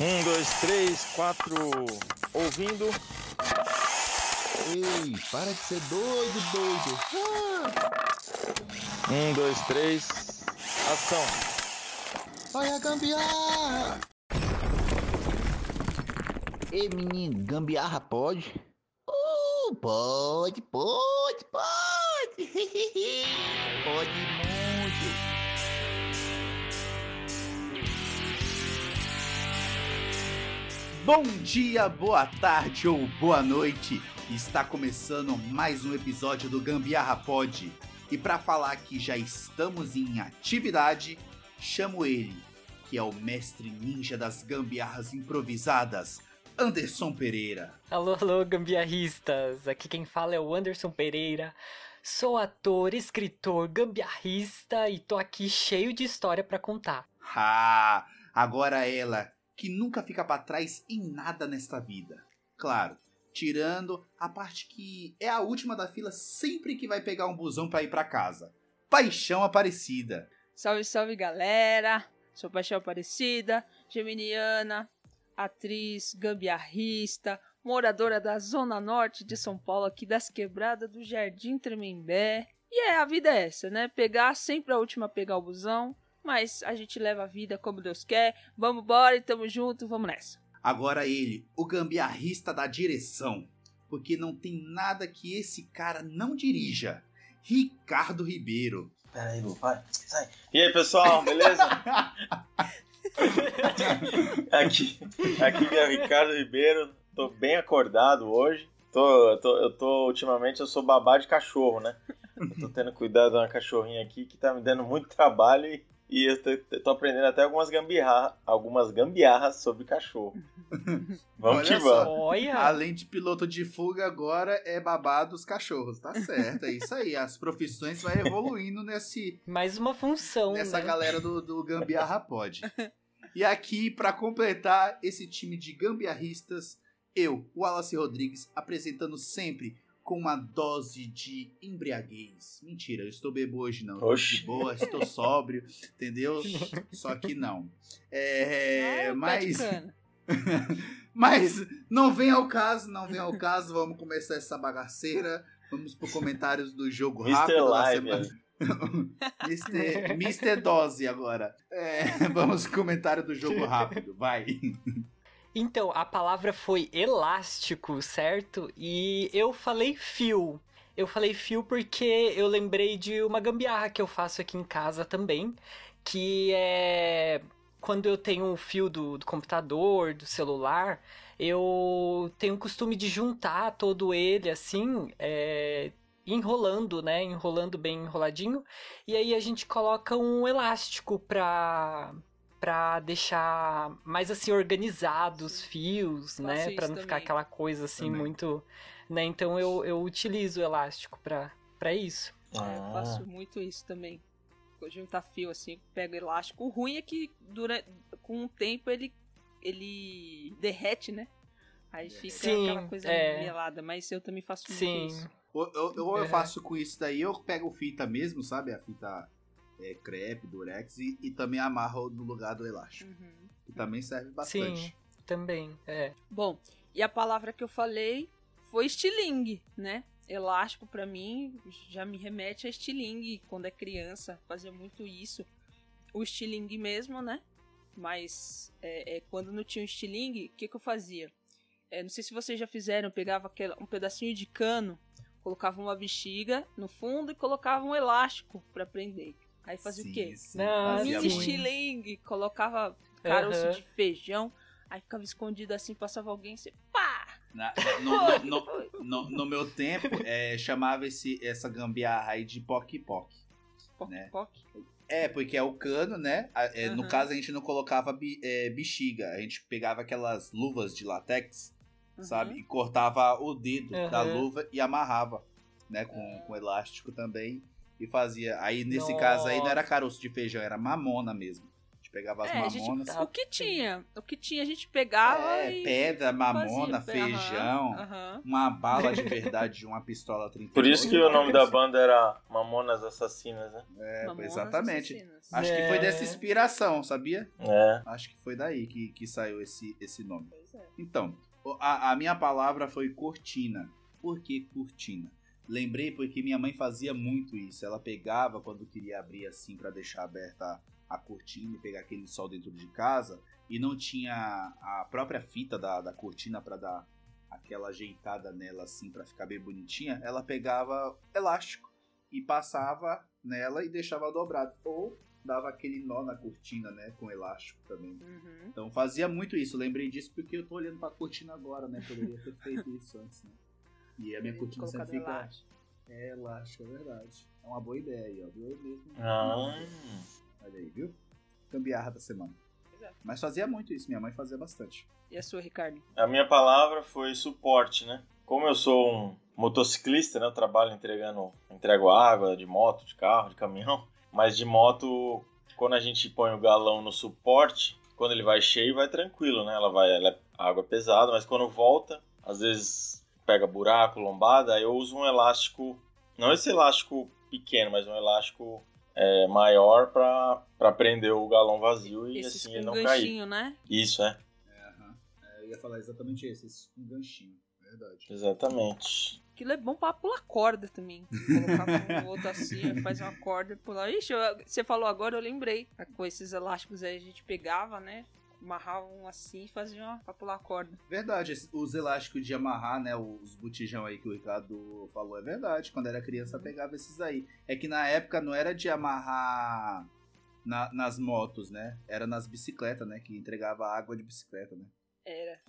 Um, dois, três, quatro. Ouvindo. Ei, para de ser doido, doido. Ah. Um, dois, três. Ação. Olha a gambiarra. Ei, menino, gambiarra pode? Uh, pode, pode, pode. pode Bom dia, boa tarde ou boa noite. Está começando mais um episódio do Gambiarra Pod. E para falar que já estamos em atividade, chamo ele, que é o mestre ninja das gambiarras improvisadas, Anderson Pereira. Alô, alô, gambiarristas! Aqui quem fala é o Anderson Pereira. Sou ator, escritor, gambiarrista e tô aqui cheio de história para contar. Ah, agora ela, que nunca fica para trás em nada nesta vida. Claro, tirando a parte que é a última da fila sempre que vai pegar um busão para ir para casa. Paixão Aparecida. Salve, salve galera! Sou Paixão Aparecida, geminiana, atriz, gambiarrista, moradora da zona norte de São Paulo, aqui das quebradas do Jardim Tremembé. E é, a vida é essa, né? Pegar sempre a última pegar o busão, mas a gente leva a vida como Deus quer. Vamos embora e tamo junto, vamos nessa. Agora ele, o gambiarrista da direção, porque não tem nada que esse cara não dirija. Ricardo Ribeiro. Pera aí, Lu, vai, sai. E aí, pessoal, beleza? aqui, aqui é o Ricardo Ribeiro, tô bem acordado hoje. Tô, tô, eu tô, ultimamente, eu sou babá de cachorro, né? Eu tô tendo cuidado de uma cachorrinha aqui que tá me dando muito trabalho e, e eu tô, tô, aprendendo até algumas gambiarras, algumas gambiarras sobre cachorro. Vamos Olha que vamos. Olha! Além de piloto de fuga, agora é babá dos cachorros. Tá certo, é isso aí. As profissões vai evoluindo nesse, Mais uma função, nessa né? galera do, do Gambiarra Pod. E aqui, para completar esse time de gambiarristas, eu, Wallace Rodrigues, apresentando sempre com uma dose de embriaguez. Mentira, eu estou bebo hoje não. Oxi. de boa, estou sóbrio, entendeu? Só que não. É, Ah, mas, mas não vem ao caso, não vem ao caso. Vamos começar essa bagaceira. Vamos pro comentários do jogo Mr. rápido da Live, semana. Mr. Mr. Dose agora. É, vamos pro comentário do jogo rápido, vai. Então, a palavra foi elástico, certo? E eu falei fio. Eu falei fio porque eu lembrei de uma gambiarra que eu faço aqui em casa também, que é quando eu tenho um fio do, do computador, do celular, eu tenho o costume de juntar todo ele assim, é, enrolando, né? Enrolando bem enroladinho. E aí a gente coloca um elástico pra, pra deixar mais assim organizado os fios, Faço né? Pra não ficar aquela coisa assim Também. muito. Né? Então eu, eu utilizo o elástico pra, pra isso. É, eu Ah. faço muito isso também. Juntar fio assim, pego elástico. O ruim é que durante, com o tempo ele, ele derrete, né? Aí fica Sim, aquela coisa é. melada, mas eu também faço muito Sim. isso. Ou eu, eu, eu É. faço com isso daí, eu pego fita mesmo, sabe? A fita é, crepe, durex, e, e também amarro no lugar do elástico. Uhum. Que também serve bastante. Sim, também. É. Bom, e a palavra que eu falei foi estilingue, né? Elástico pra mim já me remete a estilingue. Quando é criança, fazia muito isso. O estilingue mesmo, né? Mas é, é, quando não tinha o estilingue, o que, que eu fazia? É, não sei se vocês já fizeram, eu pegava aquela- um pedacinho de cano, colocava uma bexiga no fundo e colocava um elástico pra prender. Aí fazia o quê? sim, Não, fazia Mini sim. estilingue, colocava caroço de feijão, aí ficava escondido assim, passava alguém, você pá! Na- no, no- no- no- no meu tempo, é, chamava esse, essa gambiarra aí de poc-poc. Poc, Né? poc. É, porque é o cano, né? É, No caso, a gente não colocava bi- é, bexiga. A gente pegava aquelas luvas de latex, Uhum. sabe? E cortava o dedo da luva e amarrava, né? Com, com elástico também. E fazia. Aí, nesse caso aí, não era caroço de feijão, era mamona mesmo. A gente pegava as É, a gente- mamonas. O que tinha? O que tinha a gente pegava É, e pedra, mamona, fazia. Feijão, uma bala de verdade de uma pistola 32. Por isso que o nome da banda era Mamonas Assassinas, né? É, Mamonas exatamente. Assassinas. Acho que foi É. dessa inspiração, sabia? É. Acho que foi daí que, que saiu esse, esse nome. Pois é. Então, a, a minha palavra foi cortina. Por que cortina? Lembrei porque minha mãe fazia muito isso. Ela pegava quando queria abrir assim pra deixar aberta a cortina e pegar aquele sol dentro de casa e não tinha a própria fita da, da cortina pra dar aquela ajeitada nela assim pra ficar bem bonitinha. Ela pegava elástico e passava nela e deixava dobrado ou dava aquele nó na cortina, né, com elástico também. Uhum. Então fazia muito isso. Lembrei disso porque eu tô olhando pra cortina agora, né? Poderia ter feito isso antes, né? E a minha cortina sempre fica. elástico. É elástico, é verdade. É uma boa ideia aí, ó. Eu mesmo. Ah. Olha aí, viu? Gambiarra da semana. É. Mas fazia muito isso, minha mãe fazia bastante. E a sua, Ricardo? A minha palavra foi suporte, né? Como eu sou um motociclista, né? Eu trabalho entregando, entrego água de moto, de carro, de caminhão. Mas de moto, quando a gente põe o galão no suporte, quando ele vai cheio, vai tranquilo, né? Ela vai, ela é água pesada, mas quando volta, às vezes pega buraco, lombada, eu uso um elástico, não esse elástico pequeno, mas um elástico é, maior pra pra prender o galão vazio e Esses assim ele não cair. ganchinho, né? Isso, é. É, aham. É, eu ia falar exatamente esse, esse um ganchinho. Verdade. Exatamente. Aquilo é bom pra pular corda também. Colocar o outro assim, faz uma corda e pular. Ixi, eu- você falou agora, eu lembrei. Com esses elásticos aí a gente pegava, né? Amarrava um assim e fazia uma pra pular corda. Verdade, os elásticos de amarrar, né? Os botijão aí que o Ricardo falou, é verdade. Quando era criança pegava esses aí. É que na época não era de amarrar na- nas motos, né? Era nas bicicletas, né? Que entregava água de bicicleta, né? Era.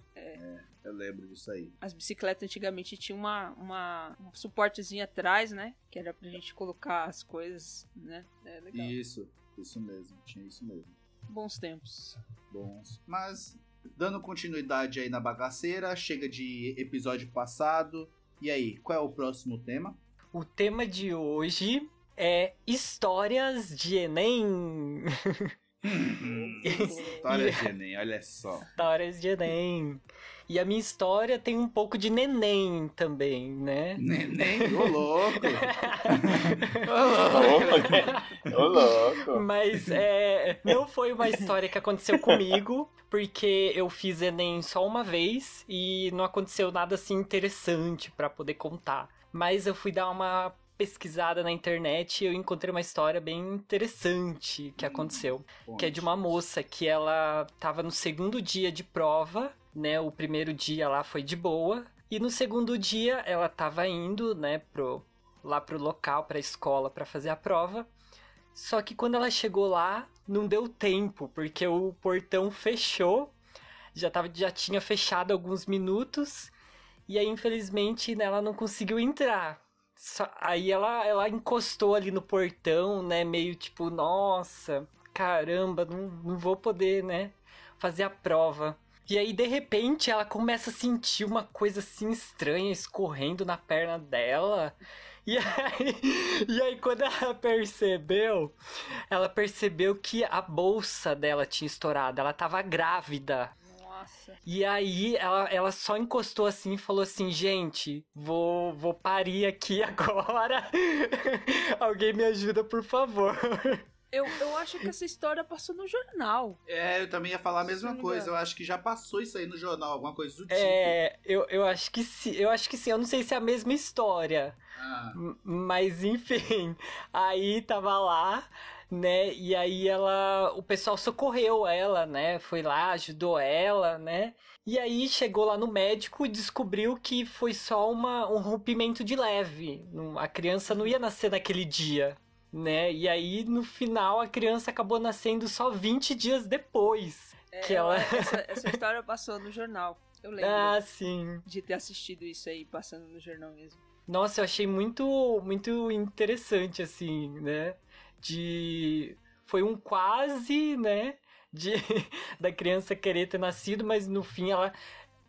Eu lembro disso aí. As bicicletas antigamente tinha uma, uma, um suportezinho atrás, né? Que era pra gente colocar as coisas, né? É legal. Isso, isso mesmo. Tinha isso mesmo. Bons tempos. Bons. Mas, dando continuidade aí na bagaceira, chega de episódio passado. E aí, qual é o próximo tema? O tema de hoje é histórias de Enem. História de Enem, olha só. Histórias de Enem. E a minha história tem um pouco de neném também, né? Neném, ô louco. Ô, Ô, louco. Mas é, não foi uma história que aconteceu comigo, porque eu fiz Enem só uma vez e não aconteceu nada assim interessante pra poder contar. Mas eu fui dar uma pesquisada na internet e eu encontrei uma história bem interessante que aconteceu. Que é de uma moça que ela tava no segundo dia de prova, né? O primeiro dia lá foi de boa. E no segundo dia ela tava indo, né, pro, lá pro local, pra escola, pra fazer a prova. Só que quando ela chegou lá, não deu tempo, porque o portão fechou. Já, tava, já tinha fechado alguns minutos. E aí, infelizmente, né, ela não conseguiu entrar. Só- aí ela, ela encostou ali no portão, né? Meio tipo, nossa, caramba, não, não vou poder, né? Fazer a prova. E aí, de repente, ela começa a sentir uma coisa assim estranha escorrendo na perna dela. E aí, e aí, quando ela percebeu, ela percebeu que a bolsa dela tinha estourado. Ela tava grávida. Nossa. E aí ela, ela só encostou assim e falou assim, gente, vou, vou parir aqui agora. Alguém me ajuda, por favor. Eu, eu acho que essa história passou no jornal. É, eu também ia falar a mesma coisa. engano. Eu acho que já passou isso aí no jornal, alguma coisa do tipo. É, eu, eu acho que sim, eu acho que sim, eu não sei se é a mesma história. Ah, Mas enfim, aí tava lá, né? E aí ela, o pessoal socorreu ela, né? Foi lá, ajudou ela, né? E aí chegou lá no médico e descobriu que foi só uma, um rompimento de leve. A criança não ia nascer naquele dia, né? E aí no final a criança acabou nascendo só 20 dias depois. É, Que ela- essa, essa história passou no jornal. Eu lembro Ah, sim. de ter assistido isso aí passando no jornal mesmo. Nossa, eu achei muito, muito interessante, assim, né? De. Foi um quase, né? De... Da criança querer ter nascido, mas no fim ela.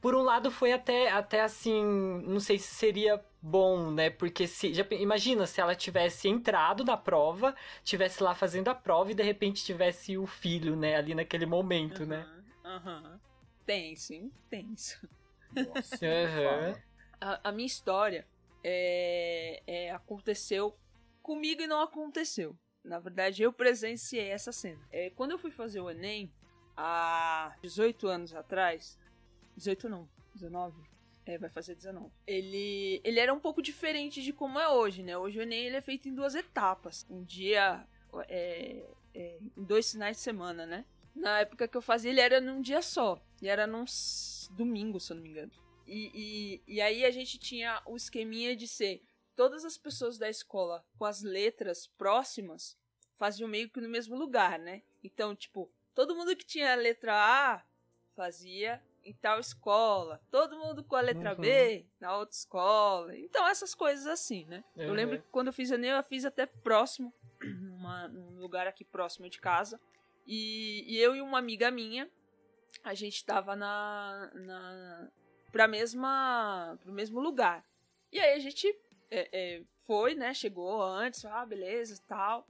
Por um lado foi até, até assim, não sei se seria bom, né? Porque se já imagina se ela tivesse entrado na prova, tivesse lá fazendo a prova e de repente tivesse o filho, né, ali naquele momento, uhum, né? Aham. Tenso, hein? Tenso. Nossa, Aham. A, a minha história é, é, aconteceu comigo e não aconteceu. Na verdade, eu presenciei essa cena. É, quando eu fui fazer o Enem, há 18 anos atrás, 18 não, 19, é, vai fazer 19. Ele, ele era um pouco diferente de como é hoje, né? Hoje o Enem ele é feito em duas etapas. Um dia, é, é, em dois finais de semana, né? Na época que eu fazia, ele era num dia só. E era num domingo, se eu não me engano. E, e, e aí a gente tinha o esqueminha de ser todas as pessoas da escola com as letras próximas faziam meio que no mesmo lugar, né? Então, tipo, todo mundo que tinha a letra A fazia em tal escola, todo mundo com a letra Uhum. B na outra escola. Então, essas coisas assim, né? Eu Uhum. lembro que quando eu fiz Enem, eu fiz até próximo, numa- num lugar aqui próximo de casa. E, e eu e uma amiga minha, a gente tava na, na pra mesma pro mesmo lugar. E aí a gente é, é, foi, né? Chegou antes, ah, beleza, tal.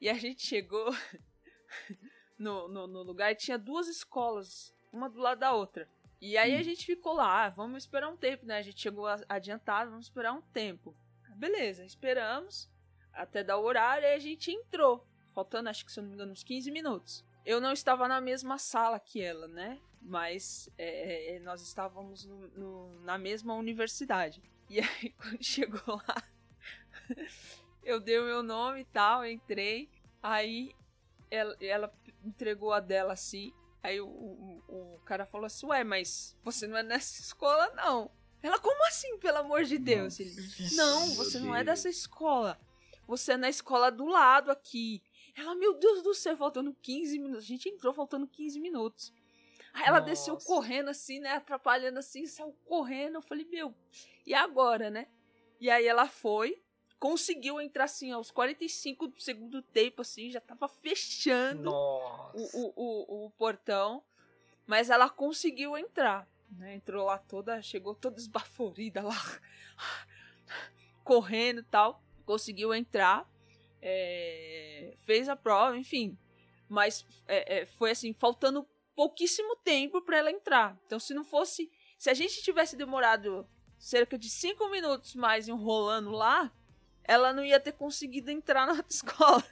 E a gente chegou no, no, no lugar e tinha duas escolas, uma do lado da outra. E aí a gente ficou lá, ah, vamos esperar um tempo, né? A gente chegou adiantado, vamos esperar um tempo. Beleza, esperamos até dar o horário e a gente entrou. Faltando, acho que se eu não me engano, uns 15 minutos. Eu não estava na mesma sala que ela, né? Mas é, é, nós estávamos no- no- na mesma universidade. E aí, quando chegou lá, eu dei o meu nome e tal, entrei. Aí ela, ela entregou a dela assim. Aí o, o, o cara falou assim: Ué, mas você não é nessa escola, não. Ela, como assim, pelo amor de Deus? Ele, não, você não é dessa escola. Você é na escola do lado aqui. Ela, meu Deus do céu, faltando 15 minutos. A gente entrou faltando 15 minutos. Aí ela Nossa. desceu correndo assim, né? Atrapalhando assim, saiu correndo. Eu falei, meu, e agora, né? E aí ela foi, conseguiu entrar assim, aos 45 do segundo tempo, assim, já tava fechando o, o, o, o portão, mas ela conseguiu entrar. Né? Entrou lá toda, chegou toda esbaforida lá, correndo e tal. Conseguiu entrar, é, fez a prova, enfim. Mas é, é, foi assim, faltando pouquíssimo tempo para ela entrar. Então, se não fosse. Se a gente tivesse demorado cerca de cinco minutos mais enrolando lá, ela não ia ter conseguido entrar na escola.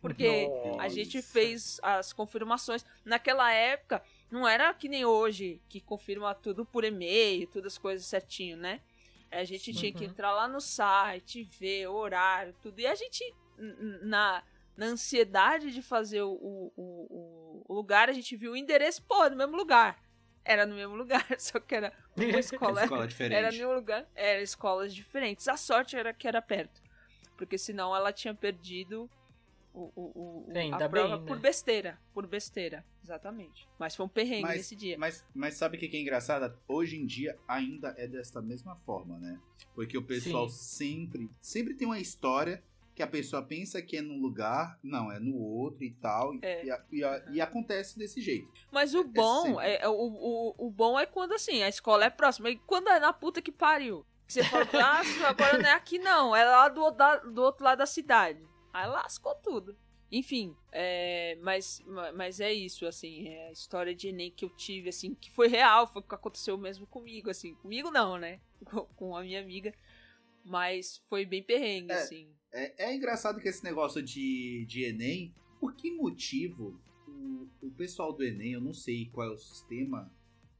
Porque a Nossa. gente fez as confirmações. Naquela época, não era que nem hoje, que confirma tudo por e-mail, todas as coisas certinho, né? A gente tinha que Uhum. entrar lá no site, ver o horário, tudo. E a gente, na, na ansiedade de fazer o, o, o, o lugar, a gente viu o endereço, pô, no mesmo lugar. Era no mesmo lugar, só que era uma escola. Escola diferente. Era no mesmo lugar. Era escolas diferentes. A sorte era que era perto. Porque senão ela tinha perdido o, o, o, Ainda a prova bem, por né? besteira. Por besteira, exatamente. Mas foi um perrengue Mas- nesse dia. Mas, mas sabe o que que é engraçado? Hoje em dia ainda é desta mesma forma, né? Porque o pessoal sempre, sempre tem uma história que a pessoa pensa que é num lugar, não, é no outro e tal. e- É. E, e a- e acontece desse jeito. Mas o bom sempre. é, é- o, o, o bom é quando assim, a escola é próxima. E quando é na puta que pariu. Que você fala, ah, agora não é aqui não, é lá do, da- do outro lado da cidade. Aí lascou tudo. Enfim, é, mas, ma- mas é isso, assim, é a história de Enem que eu tive, assim, que foi real, foi o que aconteceu mesmo comigo, assim. Comigo não, né? Com, com a minha amiga. Mas foi bem perrengue, É. assim. É, é engraçado que esse negócio de, de Enem, por que motivo o, o pessoal do Enem, eu não sei qual é o sistema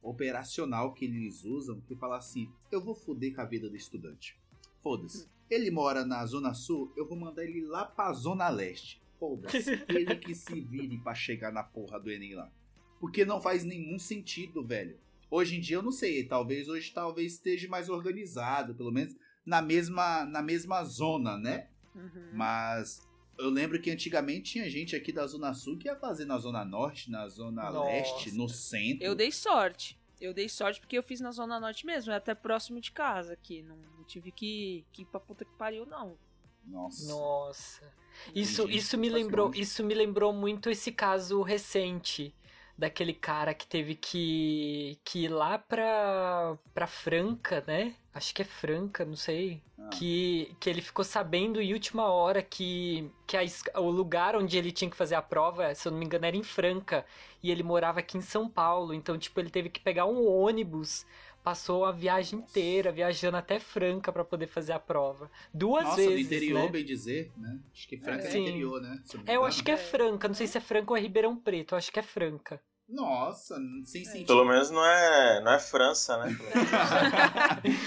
operacional que eles usam, que fala assim, eu vou foder com a vida do estudante. Foda-se. Ele mora na Zona Sul, eu vou mandar ele lá pra Zona Leste. Foda-se. ele que se vire pra chegar na porra do Enem lá. Porque não faz nenhum sentido, velho. Hoje em dia eu não sei, talvez hoje talvez esteja mais organizado, pelo menos na mesma, na mesma zona, né? Uhum. Mas eu lembro que antigamente tinha gente aqui da Zona Sul que ia fazer na Zona Norte, na Zona Nossa. Leste, no centro. Eu dei sorte. Eu dei sorte porque eu fiz na Zona Norte mesmo, é até próximo de casa aqui. Não, não tive que, que ir pra puta que pariu, não. Nossa. Nossa. Isso, gente isso me lembrou, muito. isso me lembrou muito esse caso recente daquele cara que teve que, que ir lá pra, pra Franca, né? Acho que é Franca, não sei. Ah. Que, que ele ficou sabendo em última hora que, que a o lugar onde ele tinha que fazer a prova, se eu não me engano, era em Franca. E ele morava aqui em São Paulo. Então, tipo, ele teve que pegar um ônibus. Passou a viagem inteira, viajando até Franca pra poder fazer a prova. Duas Nossa, vezes. do interior, né? bem dizer, né? Acho que Franca é, Sim. interior, né? É, eu acho que é Franca. Não sei se é Franca ou é Ribeirão Preto. Eu acho que é Franca. Nossa, sem sentido. Pelo menos não é, não é França, né?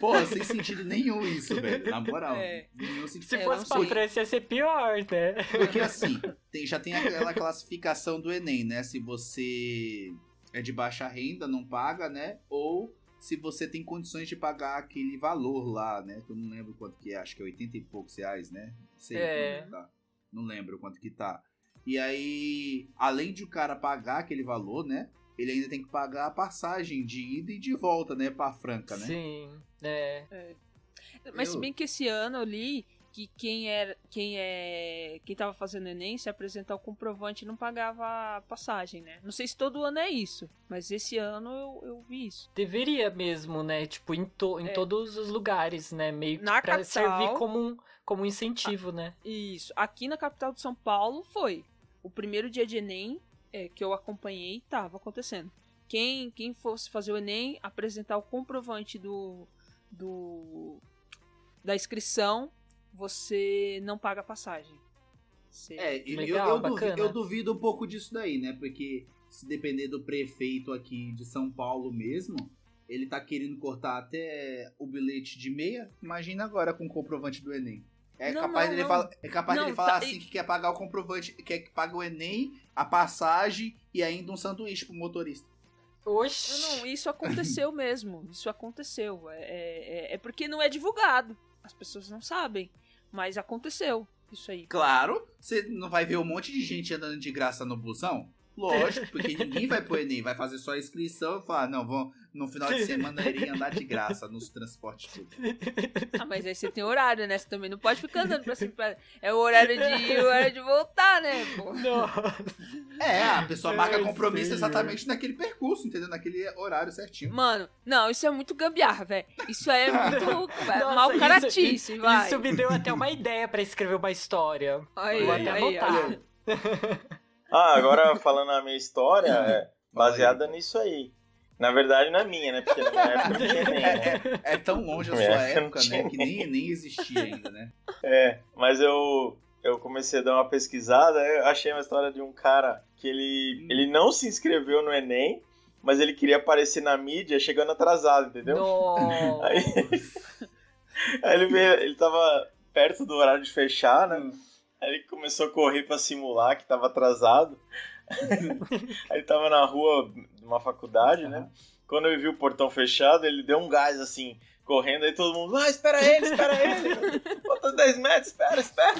Pô, sem sentido nenhum isso, velho. Na moral. É. Nenhum sentido. Se É, fosse não pra sei. França ia ser pior, né? Porque assim, tem- já tem aquela classificação do Enem, né? Se você é de baixa renda, não paga, né? Ou se você tem condições de pagar aquele valor lá, né? Que eu não lembro quanto que é, acho que é 80 e poucos reais, né? Não sei É. quanto que tá. Não lembro quanto que tá. E aí, além de o cara pagar aquele valor, né? Ele ainda tem que pagar a passagem de ida e de volta, né? Pra Franca, né? Sim, é. Mas se bem que esse ano eu li que quem era quem é quem tava fazendo Enem se apresentar o comprovante não pagava a passagem, né? Não sei se todo ano é isso, mas esse ano eu, eu vi isso. Deveria mesmo, né? Tipo, em, to- em É. todos os lugares, né? Meio que Na pra capital- servir como um, como um incentivo, né? Isso. Aqui na capital de São Paulo foi o primeiro dia de Enem é, que eu acompanhei tava acontecendo. Quem quem fosse fazer o Enem apresentar o comprovante do do da inscrição, você não paga a passagem. Você- É, eu- Legal, eu, eu, duvido, eu duvido um pouco disso daí, né? Porque se depender do prefeito aqui de São Paulo mesmo, ele tá querendo cortar até o bilhete de meia. Imagina agora com o comprovante do Enem. É Não, capaz, não, dele, não. fala- é capaz Não, dele falar tá- assim que quer pagar o comprovante, quer que pague o Enem, a passagem e ainda um sanduíche pro motorista. Oxi! Não, não, isso aconteceu mesmo. Isso aconteceu. É, é, é porque não é divulgado. As pessoas não sabem. Mas aconteceu isso aí. Claro, você não vai ver um monte de gente andando de graça no busão? Lógico, porque ninguém vai pro Enem, vai fazer só a inscrição e falar, não, vão, no final de semana eu irei andar de graça nos transportes públicos. Ah, mas aí você tem horário, né? Você também não pode ficar andando pra cima. pra- É o horário de ir e o horário de voltar, né? Pô. Nossa! É, a pessoa marca compromisso senhor. exatamente naquele percurso, entendeu? Naquele horário certinho. Mano, não, isso é muito gambiarra, velho. Isso é muito Nossa, mal isso- caratice, vai. Isso me deu até uma ideia pra escrever uma história. Aí, Vou até aí, anotar. Ah, agora falando a minha história, é baseada nisso aí. Na verdade não é minha, né? Porque na minha época não tinha Enem, né? É tão longe a É, sua época, né? Que nem, nem existia ainda, né? É, mas eu, eu comecei a dar uma pesquisada, eu achei uma história de um cara que ele, ele não se inscreveu no Enem, mas ele queria aparecer na mídia chegando atrasado, entendeu? Nossa! Aí, aí ele, veio, ele tava perto do horário de fechar, né? Aí ele começou a correr pra simular que tava atrasado. aí tava na rua de uma faculdade, né? Quando ele viu o portão fechado, ele deu um gás assim, correndo, aí todo mundo, ah, espera ele, espera ele, falta 10 metros, espera, espera.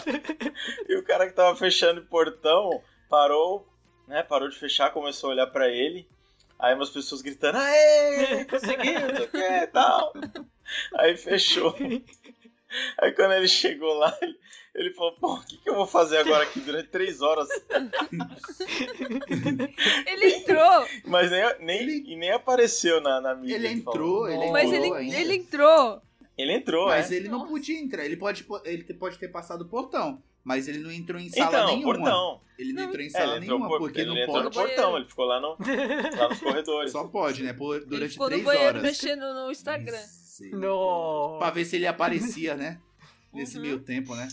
E o cara que tava fechando o portão parou, né? Parou de fechar, começou a olhar pra ele. Aí umas pessoas gritando, aê, conseguiu, não sei o que e tal. Aí fechou. Aí quando ele chegou lá, ele, ele falou, pô, o que, que eu vou fazer agora aqui durante três horas? Ele entrou, Mas nem, nem, e nem apareceu na, na mídia. Ele entrou, ele Nossa. mas entrou ele, ainda. ele entrou. Ele entrou, Mas é. ele não podia entrar. Ele pode, ele pode ter passado o portão, mas ele não entrou em sala Então, nenhuma. portão. Ele não Não. entrou em É, sala ele entrou, nenhuma, por- porque ele não entrou no pode. portão, ele ficou lá, no, lá nos corredores. Só pode, né? Por, Ele durante ficou no banheiro horas. mexendo no Instagram. Sim. Nossa! Pra ver se ele aparecia, né? Nesse Uhum. meio tempo, né?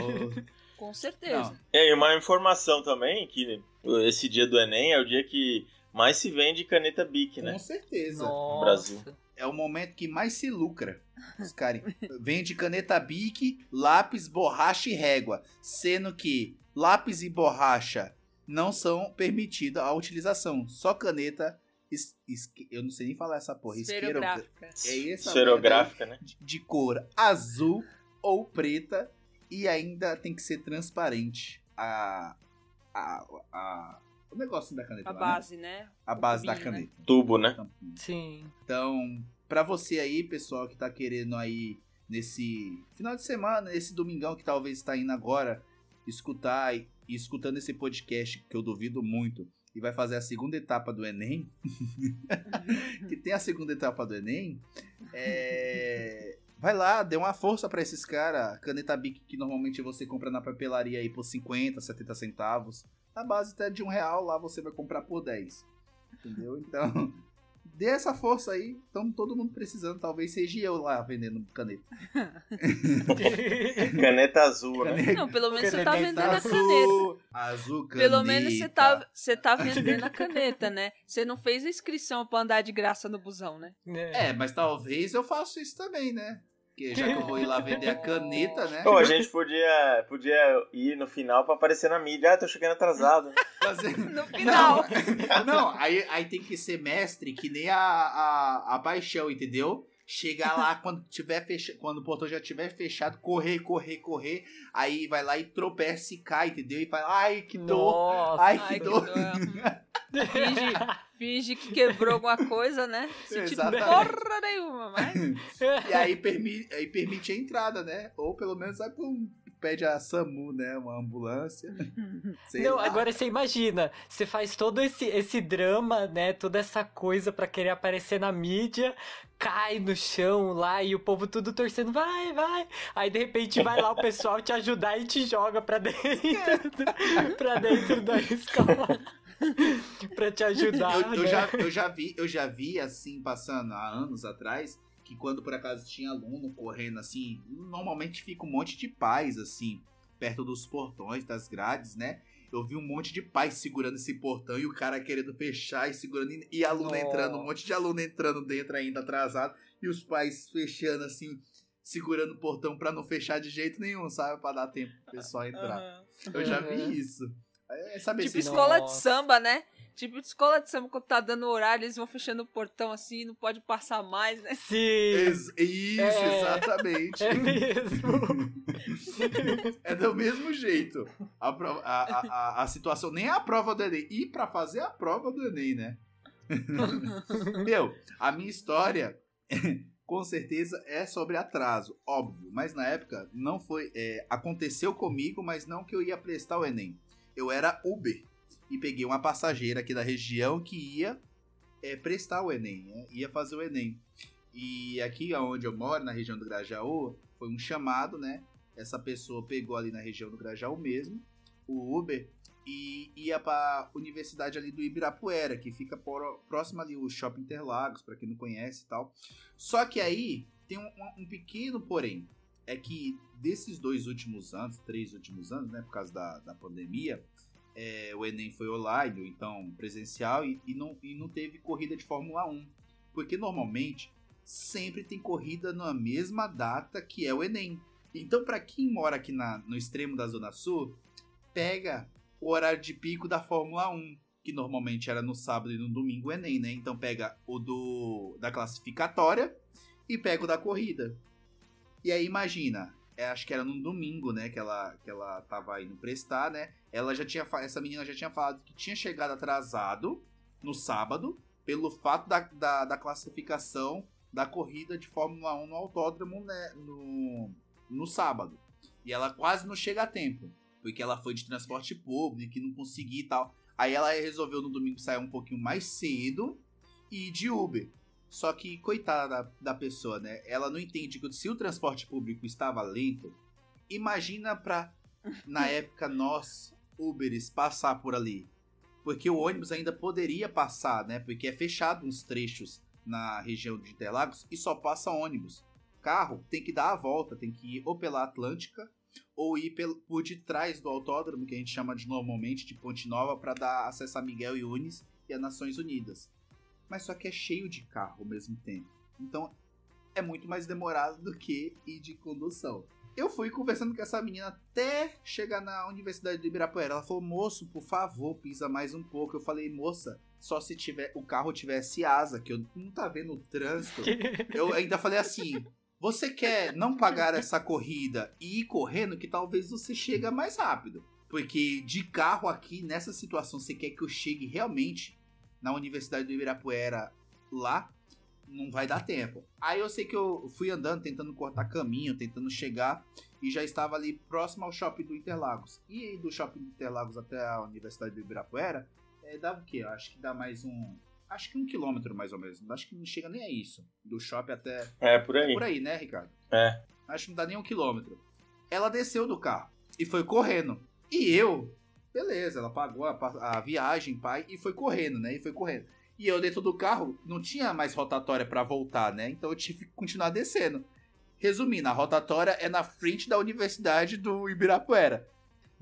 Oh, Com certeza. não. É, e uma informação também, que esse dia do Enem é o dia que mais se vende caneta Bic, né? Com certeza. Nossa. Brasil. É o momento que mais se lucra. Os caras vende caneta Bic, lápis, borracha e régua. Sendo que lápis e borracha não são permitidos a utilização. Só caneta. Es- esque- eu não sei nem falar essa porra. Esferográfica. É essa Esferográfica, né? de, de cor azul ou preta e ainda tem que ser transparente a, a, a- o negócio da caneta. A lá, né? base, né? A O base da tubinho, né? caneta. Tubo, né? Sim. Então, pra você aí, pessoal que tá querendo aí nesse final de semana, nesse domingão que talvez está indo agora, escutar e e escutando esse podcast, que eu duvido muito, e vai fazer a segunda etapa do Enem, que tem a segunda etapa do Enem, é... vai lá, dê uma força para esses caras. Caneta Bic que normalmente você compra na papelaria aí por 50, 70 centavos. Na base até de um real, lá você vai comprar por 10. Entendeu? Então, dê essa força aí. Estamos todo mundo precisando. Talvez seja eu lá vendendo caneta. Caneta azul, né? Caneta- Não, pelo menos você tá vendendo a azul, caneta. Azul caneta. Pelo menos você tá, você tá vendendo a caneta, né? Você não fez a inscrição pra andar de graça no busão, né? É, mas talvez eu faça isso também, né? Porque já que eu vou ir lá vender a caneta, né? Pô, a gente podia, podia ir no final pra aparecer na mídia. Ah, tô chegando atrasado. Fazer- No final. Não, não aí, aí tem que ser mestre que nem a, a, a paixão, entendeu? Chegar lá quando tiver fecha, quando o portão já tiver fechado, correr, correr, correr. Aí vai lá e tropeça e cai, entendeu? E fala, ai, que dor. Nossa. Ai, Ai, que que dor. dor. Finge, finge que quebrou alguma coisa, né? Sentindo Exatamente. porra nenhuma, mas... E aí permite, aí permite a entrada, né? Ou pelo menos vai pra um, pede a SAMU, né? Uma ambulância. Sei Não, lá. agora você imagina, você faz todo esse, esse drama, né? Toda essa coisa pra querer aparecer na mídia, cai no chão lá e o povo tudo torcendo, vai, vai. Aí de repente vai lá o pessoal te ajudar e te joga pra dentro, pra dentro da escola. pra te ajudar. eu, eu né? já, eu já vi, eu já vi assim passando há anos atrás que quando por acaso tinha aluno correndo assim, normalmente fica um monte de pais assim perto dos portões, das grades, né? Eu vi um monte de pais segurando esse portão e o cara querendo fechar e segurando e- aluno Nossa. entrando, um monte de aluno entrando dentro ainda atrasado e os pais fechando assim, segurando o portão pra não fechar de jeito nenhum, sabe, Pra dar tempo pro pessoal entrar. Aham. Eu já Uhum. vi isso. É saber Tipo se escola de samba, né? Tipo de escola de samba, quando tá dando horário, eles vão fechando o portão assim, não pode passar mais, né? Sim, Ex- Isso, É. exatamente. é mesmo. É do mesmo jeito. A, prova- a, a, a, situação nem é a prova do Enem. E pra fazer a prova do Enem, né? Meu, a minha história, com certeza, é sobre atraso, óbvio. Mas na época não foi. é, aconteceu comigo, mas não que eu ia prestar o Enem. Eu era Uber e peguei uma passageira aqui da região que ia é, prestar o Enem, né? ia fazer o Enem. E aqui onde eu moro, na região do Grajaú, foi um chamado, né? Essa pessoa pegou ali na região do Grajaú mesmo, o Uber, e ia para universidade ali do Ibirapuera, que fica por- próximo ali o Shopping Interlagos, para quem não conhece e tal. Só que aí tem um- um pequeno porém, é que desses dois últimos anos, três últimos anos, né, por causa da, da pandemia, é, o Enem foi online, ou então presencial, e, e não, e não teve corrida de Fórmula 1. Porque normalmente sempre tem corrida na mesma data que é o Enem. Então, para quem mora aqui na- no extremo da Zona Sul, pega o horário de pico da Fórmula 1, que normalmente era no sábado e no domingo o Enem, né? Então pega o do da classificatória e pega o da corrida. E aí imagina, é, acho que era no domingo, né, que ela que ela tava indo prestar, né? Ela já tinha essa menina já tinha falado que tinha chegado atrasado no sábado pelo fato da, da, da classificação da corrida de Fórmula 1 no autódromo né, no, no sábado. E ela quase não chega a tempo, porque ela foi de transporte público e não conseguia e tal. Aí ela resolveu no domingo sair um pouquinho mais cedo e ir de Uber. Só que, coitada da, da pessoa, né? Ela não entende que se o transporte público estava lento, imagina pra, na época, nós, Uberes, passar por ali. Porque o ônibus ainda poderia passar, né? Porque é fechado uns trechos na região de Interlagos e só passa ônibus. Carro tem que dar a volta, tem que ir ou pela Atlântica ou ir por detrás do autódromo, que a gente chama de normalmente de Ponte Nova, para dar acesso a Miguel e Unis e a Nações Unidas. Mas só que é cheio de carro ao mesmo tempo. Então é muito mais demorado do que ir de condução. Eu fui conversando com essa menina até chegar na Universidade do Ibirapuera. Ela falou: "Moço, por favor, pisa mais um pouco". Eu falei: "Moça, só se tiver o carro tivesse asa, que eu não tá vendo o trânsito". Eu ainda falei assim: "Você quer não pagar essa corrida e ir correndo que talvez você chega mais rápido". Porque de carro aqui nessa situação você quer que eu chegue realmente na Universidade do Ibirapuera lá não vai dar tempo. Aí eu sei que eu fui andando, tentando cortar caminho, tentando chegar. e já estava ali próximo ao shopping do Interlagos. E do shopping do Interlagos até a Universidade do Ibirapuera, é, dá o quê? Acho que dá mais um. Acho que um quilômetro mais ou menos. Acho que não chega nem a isso. Do shopping até. É, por aí. Por aí, né, Ricardo? É. Acho que não dá nem um quilômetro. Ela desceu do carro e foi correndo. E eu, beleza, ela pagou a, a viagem, pai, e foi correndo, né? E foi correndo. E eu dentro do carro não tinha mais rotatória para voltar, né? Então eu tive que continuar descendo. Resumindo, a rotatória é na frente da Universidade do Ibirapuera.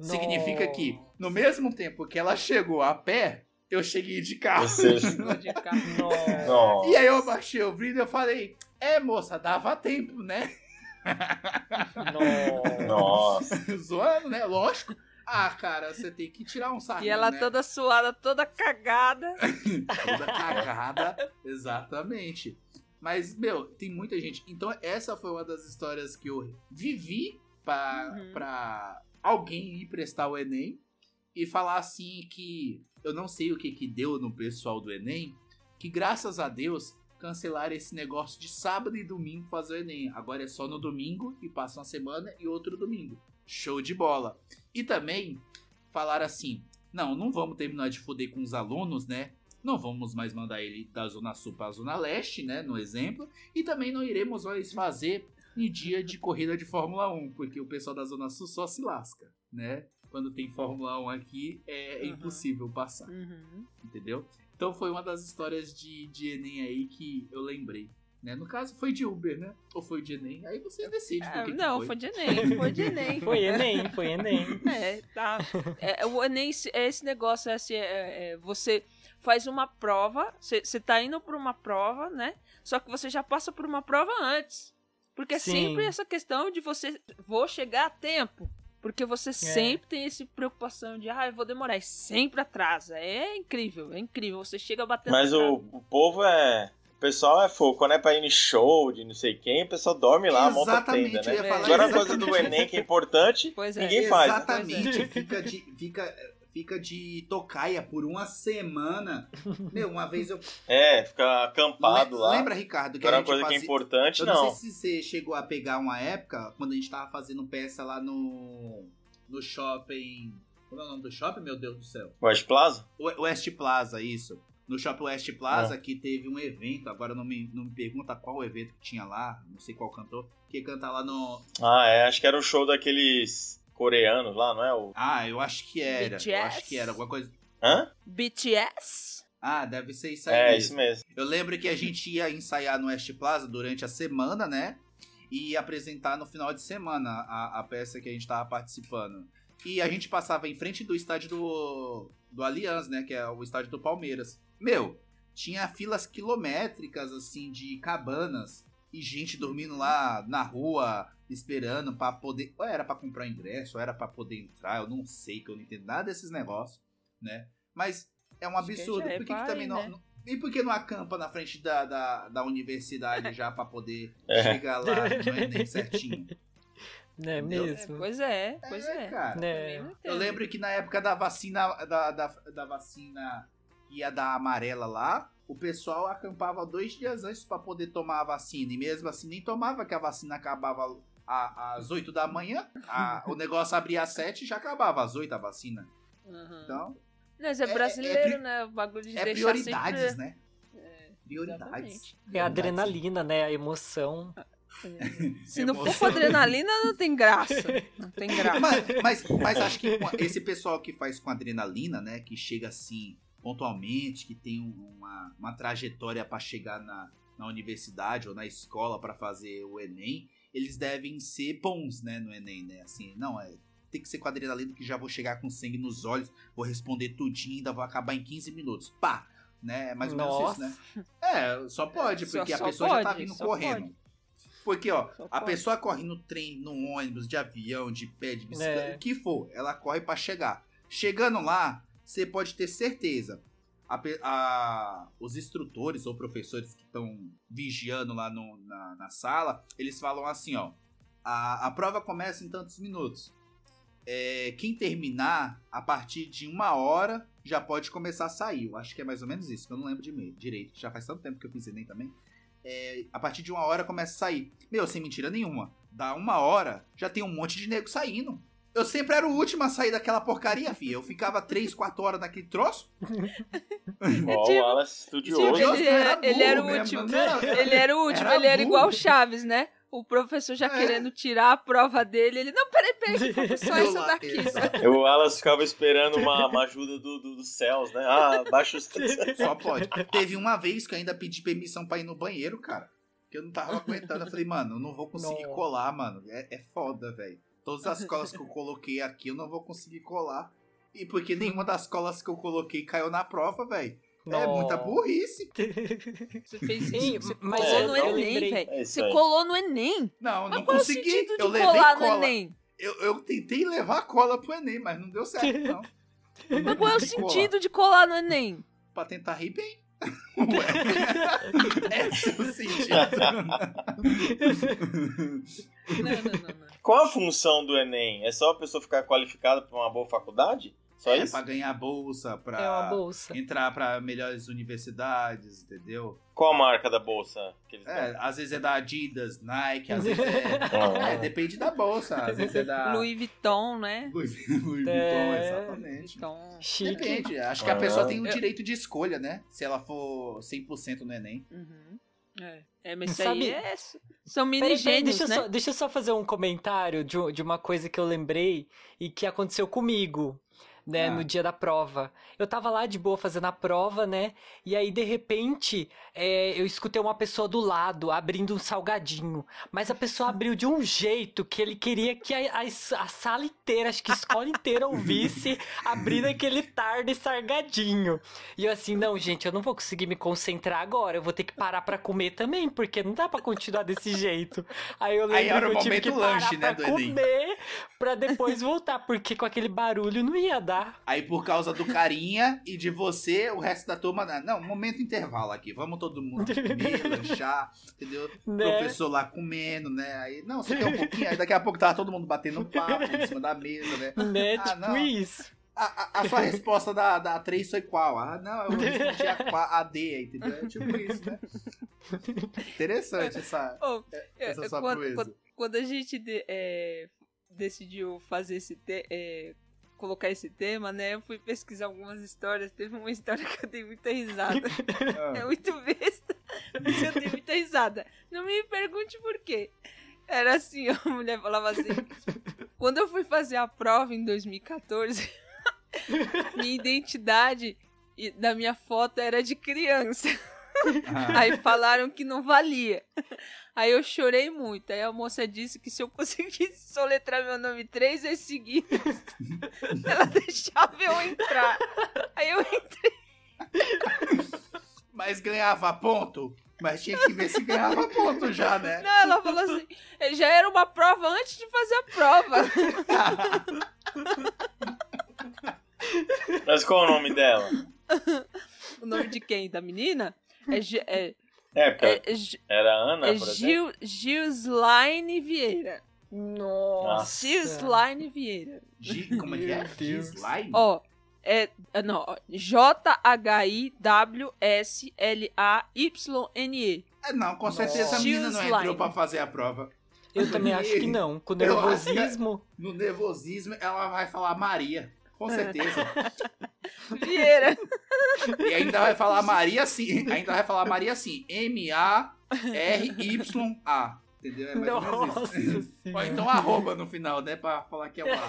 Significa que, no mesmo tempo que ela chegou a pé, eu cheguei de carro. Seja, Chegou de carro. Nossa. E aí eu abaixei o vidro e eu falei, é moça, dava tempo, né? Nossa. Zoando, né? Lógico. Ah, cara, você tem que tirar um sarrinho, E ela né? toda suada, toda cagada. toda cagada. Exatamente. Mas, meu, tem muita gente. Então, essa foi uma das histórias que eu vivi pra, Uhum. pra alguém ir prestar o Enem e falar assim que eu não sei o que que deu no pessoal do Enem, que graças a Deus cancelaram esse negócio de sábado e domingo fazer o Enem. Agora é só no domingo e passa uma semana e outro domingo. Show de bola. E também falaram assim: não, não vamos terminar de foder com os alunos, né? Não vamos mais mandar ele da Zona Sul para a Zona Leste, né? No exemplo. E também não iremos mais fazer em dia de corrida de Fórmula 1, porque o pessoal da Zona Sul só se lasca, né? Quando tem Fórmula 1 aqui, é Uhum. impossível passar, Uhum. entendeu? Então foi uma das histórias de, de Enem aí que eu lembrei. Né? No caso, foi de Uber, né? Ou foi de Enem? Aí você decide do É, que, que não, foi. foi de Enem, foi de Enem. Foi Enem, foi Enem. É, tá. É, o Enem é esse negócio, é assim, é- é, você faz uma prova, você tá indo por uma prova, né? Só que você já passa por uma prova antes. Porque é Sim. sempre essa questão de você, vou chegar a tempo. Porque você sempre tem essa preocupação de, ah, eu vou demorar, e sempre atrasa. É incrível, é incrível. Você chega batendo Mas o, o povo é. O pessoal é fogo. Quando é pra ir em show de não sei quem, o pessoal dorme lá, monta Exatamente, tenda, eu ia né? falar Agora a coisa do Enem que é importante, Pois é. ninguém faz. né? Exatamente. Fica de, fica, fica de tocaia por uma semana. Meu, uma vez eu. É, fica acampado Le- lá. Lembra, Ricardo, que Agora a uma gente coisa que é fazia... importante, Eu não, não. sei se você chegou a pegar uma época, quando a gente tava fazendo peça lá no. No shopping. Como é o nome do shopping, meu Deus do céu? West Plaza? West Plaza, isso. No Shopping West Plaza, É. que teve um evento, agora não me, não me pergunta qual evento que tinha lá, não sei qual cantor, que canta lá no. Ah, é. Acho que era o show daqueles coreanos lá, não é? O... Ah, eu acho que era. Eu BTS? acho que era alguma coisa. Hã? BTS? Ah, deve ser isso aí. É, mesmo. isso mesmo. Eu lembro que a gente ia ensaiar no West Plaza durante a semana, né? E ia apresentar no final de semana a, a peça que a gente tava participando. E a gente passava em frente do estádio do, do Allianz, né? Que é o estádio do Palmeiras. Meu, tinha filas quilométricas, assim, de cabanas. E gente dormindo lá na rua, esperando pra poder... Ou era pra comprar ingresso, ou era pra poder entrar. Eu não sei, que eu não entendo nada desses negócios, né? Mas é um absurdo. é Por que, que também não... né? não- E por que não acampa na frente da, da, da universidade já pra poder É. chegar lá no Enem certinho? Não é Entendeu? É, mesmo? pois é, pois É, é. cara. É. Também não Eu lembro que na época da vacina da, da, da vacina ia dar amarela lá, o pessoal acampava dois dias antes pra poder tomar a vacina. E mesmo assim nem tomava que a vacina acabava a- às 8 da manhã. a- o negócio abria às 7 e já acabava às 8 a vacina. Uhum. Então, Mas é é- é brasileiro, pri- né? O bagulho de é deixar prioridades, sempre... né? Prioridades. exatamente. É a adrenalina, né? A emoção. Se não for com adrenalina, não tem graça. Não tem graça. Mas, mas, mas acho que esse pessoal que faz com adrenalina, né? Que chega assim pontualmente, que tem um- uma, uma trajetória pra chegar na, na universidade ou na escola pra fazer o Enem, eles devem ser bons, né? No Enem, né? Assim, não, é. Tem que ser com adrenalina que já vou chegar com sangue nos olhos, vou responder tudinho, ainda vou acabar em 15 minutos. Pá! Né? É mais ou menos isso, né? É, só pode, Só- porque a só pessoa já tá pode, vindo correndo. pode. Porque, ó, Só a pode. pessoa corre no trem, no ônibus, de avião, de pé, de bicicleta, É. o que for, ela corre pra chegar. Chegando lá, você pode ter certeza. a a- os instrutores ou professores que estão vigiando lá no- na, na sala, eles falam assim, ó. A, a prova começa em tantos minutos. É, quem terminar, a partir de uma hora, já pode começar a sair. Eu acho que é mais ou menos isso, que eu não lembro de meio, direito. Já faz tanto tempo que eu fiz Enem também. É, a partir de uma hora começa a sair. Meu, sem mentira nenhuma. dá uma hora, já tem um monte de nego saindo. Eu sempre era o último a sair daquela porcaria, filho. Eu ficava 3, 4 horas naquele troço. Ó, Tipo, o Wallace Tipo, estudioso. Deus, ele, era, era ele era o último. Ele era o último, era ele era igual o Chaves, né? O professor já É. querendo tirar a prova dele. Ele, não, peraí, peraí, só Eu isso lá, daqui. exato. O Wallace ficava esperando uma, uma ajuda do, do- dos céus, né? Ah, baixa os Só pode. Teve uma vez que eu ainda pedi permissão pra ir no banheiro, cara. Que eu não tava aguentando. Eu falei, mano, eu não vou conseguir Não. colar, mano. É, é foda, velho. Todas as colas que eu coloquei aqui, eu não vou conseguir colar. E porque nenhuma das colas que eu coloquei caiu na prova, velho. É muita burrice. Você fez Sim, você mas colou eu- no Enem, velho. É Você colou no Enem. Não, eu Mas não qual é o consegui. de eu levei colar no cola. Enem? Eu, eu tentei levar cola pro Enem, mas não deu certo, não. Não Mas qual é o sentido de colar no Enem? Pra tentar rir bem. Ué. Esse é o sentido. Não, não, não, não. Qual a função do Enem? É só a pessoa ficar qualificada para uma boa faculdade? Só É isso? pra ganhar bolsa, pra É uma bolsa. entrar pra melhores universidades, entendeu? Qual a marca da bolsa que eles É, dão? às vezes é da Adidas, Nike, às vezes é. É, depende da bolsa, às vezes é da. Louis Vuitton, né? Louis, Louis Vuitton, É. exatamente. Vuitton. Chique. Depende, acho que a pessoa tem o direito de escolha, né? Se ela for 100% no Enem. Uhum. É. é, mas isso Sabe- aí é, são mini gênios, deixa, eu né? só, deixa eu só fazer um comentário de, de uma coisa que eu lembrei e que aconteceu comigo, né, Ah. no dia da prova. Eu tava lá de boa fazendo a prova, né? E aí, de repente, é, eu escutei uma pessoa do lado abrindo um salgadinho. Mas a pessoa abriu de um jeito que ele queria que a, a, a sala inteira, acho que a escola inteira ouvisse abrindo aquele tarde salgadinho. E eu assim, não, gente, eu não vou conseguir me concentrar agora. Eu vou ter que parar pra comer também, porque não dá pra continuar desse jeito. Aí eu Aí lembro era que o eu tive que momento parar lanche, né, pra comer pra depois voltar, porque com aquele barulho não ia dar. Aí por causa do carinha e de você, o resto da turma. Não, momento intervalo aqui. Vamos todo mundo comer, lanchar, entendeu? Né? Professor lá comendo, né? Aí, não, você quer um pouquinho. Aí daqui a pouco tava todo mundo batendo papo em cima da mesa, né? Né? Ah, tipo não. isso. A, a- a sua resposta da, da 3 foi qual? Ah, não, eu respondi a, a D, entendeu? É tipo isso, né? Interessante essa, Oh, essa é, sua quando, proeza. quando, quando a gente é, decidiu fazer esse te- é, colocar esse tema, né? Eu fui pesquisar algumas histórias. Teve uma história que eu dei muita risada. É Ah, muito besta, mas eu dei muita risada. Não me pergunte por quê. Era assim, a mulher falava assim. Quando eu fui fazer a prova em 2014, minha identidade e- da minha foto era de criança. ah, Aí falaram que não valia. Aí eu chorei muito. Aí a moça disse que se eu conseguisse soletrar meu nome três vezes seguidas, ela deixava eu entrar. Aí eu entrei. Mas ganhava ponto? Mas tinha que ver se ganhava ponto já, né? Não, ela falou assim: "Eh, já era uma prova antes de fazer a prova. Mas qual o nome dela? O nome de quem? Da menina? É, é, É, porque é, era a Ana, é por exemplo. Gil, Gislaine Vieira. Nossa. Gislaine Vieira. G, como é que é? Slime? Ó, é. é, Não, J-H-I-W-S-L-A-Y-N-E. É, não, com certeza a menina não entrou pra fazer a prova. Eu também acho que não. Com nervosismo. No nervosismo, ela vai falar Maria. Com certeza. Vieira. E ainda vai falar Maria assim. Ainda vai falar Maria assim. M-A-R-Y-A. Entendeu? É mais ou menos Nossa isso. Ou então arroba no final, né? Pra falar que é o A.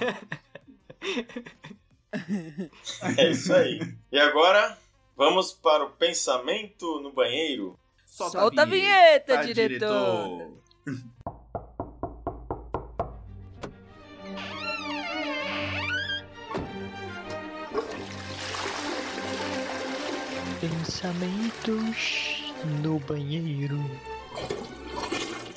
É isso aí. E agora, vamos para o pensamento no banheiro. Solta a vinheta, diretor. diretor. Pensamentos no banheiro.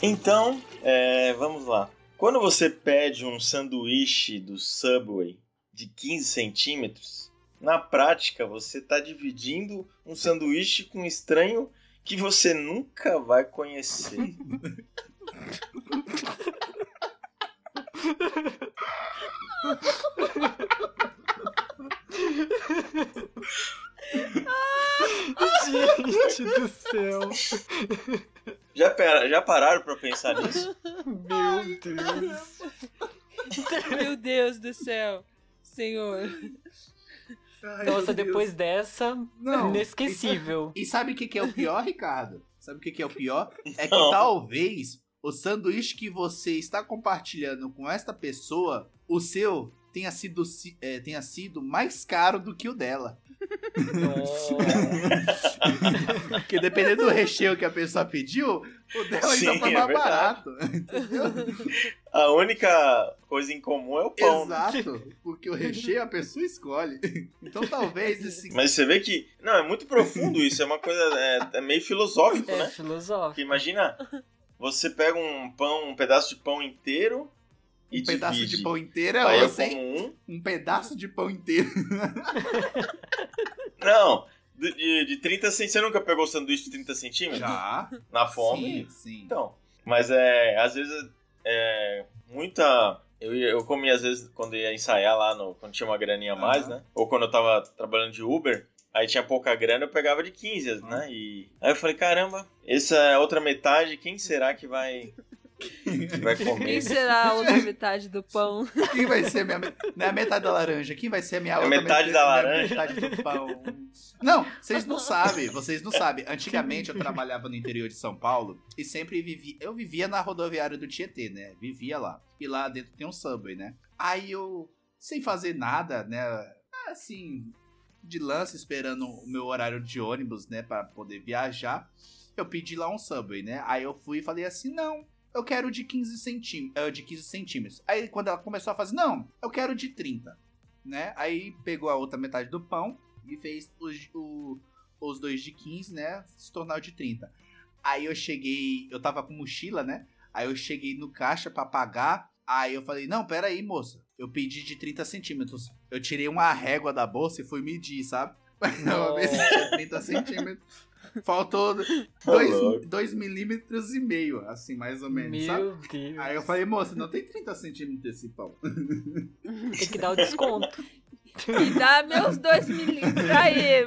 Então, é, vamos lá. Quando você pede um sanduíche do Subway de 15 centímetros, na prática você está dividindo um sanduíche com um estranho que você nunca vai conhecer. Gente do céu. Já, pera- já pararam para pensar nisso? Meu Deus. Meu Deus do céu. Senhor. Ai, Nossa, meu Deus. depois dessa, Não, inesquecível. E sabe o que, que é o pior, Ricardo? Sabe o que, que é o pior? É que Não. talvez o sanduíche que você está compartilhando com esta pessoa, o seu tenha sido, si- é, tenha sido mais caro do que o dela. Porque dependendo do recheio que a pessoa pediu, o dela Sim, ainda foi é mais verdade. barato. Entendeu? A única coisa em comum é o pão. né? Exato. Porque o recheio a pessoa escolhe. Então talvez esse. Mas você vê que. Não, é muito profundo isso. É uma coisa. É, é meio filosófico, É né? filosófico. Porque imagina, você pega um pão, um pedaço de pão inteiro e Um pedaço divide. de pão inteiro Aí é eu você. como um. Um pedaço de pão inteiro. Não, de, de, de 30 centímetros. Você nunca pegou sanduíche de 30 centímetros? Já. Na fome? Sim, sim. Então. Mas é. Às vezes é. Muita. Eu, eu comia, às vezes, quando ia ensaiar lá, no, quando tinha uma graninha a mais, né? Ou quando eu tava trabalhando de Uber, aí tinha pouca grana, eu pegava de 15, né? E aí eu falei, caramba, essa é outra metade, quem será que vai, que vai Quem comer? será a outra metade do pão? Quem vai ser a minha. Não é a metade da laranja. Quem vai ser a minha É outra metade mete- da laranja. Metade do pão. Não, vocês não sabem. Vocês não sabem. Antigamente eu trabalhava no interior de São Paulo e sempre vivi. Eu vivia na rodoviária do Tietê, né? Vivia lá. E lá dentro tem um subway, né? Aí eu, sem fazer nada, né? Assim, de lance, esperando o meu horário de ônibus, né? Pra poder viajar. Eu pedi lá um subway, né? Aí eu fui e falei assim: não, eu quero de 15 centímetros. de 15 centímetros. Aí quando ela começou a fazer, não, eu quero de 30. Né? Aí pegou a outra metade do pão e fez os, o- os dois de 15, né? Se tornar o de 30. Aí eu cheguei, eu tava com mochila, né? Aí eu cheguei no caixa pra pagar. Aí eu falei, não, pera aí, moça. Eu pedi de 30 centímetros. Eu tirei uma régua da bolsa e fui medir, sabe? Tinha 30 centímetros. Faltou louco. 2 milímetros e meio, assim, mais ou menos, sabe? Meu Deus. Aí eu falei, moça, não tem 30 centímetros desse pão. Tem que dar o desconto. Me dá meus dois milímetros. Aí,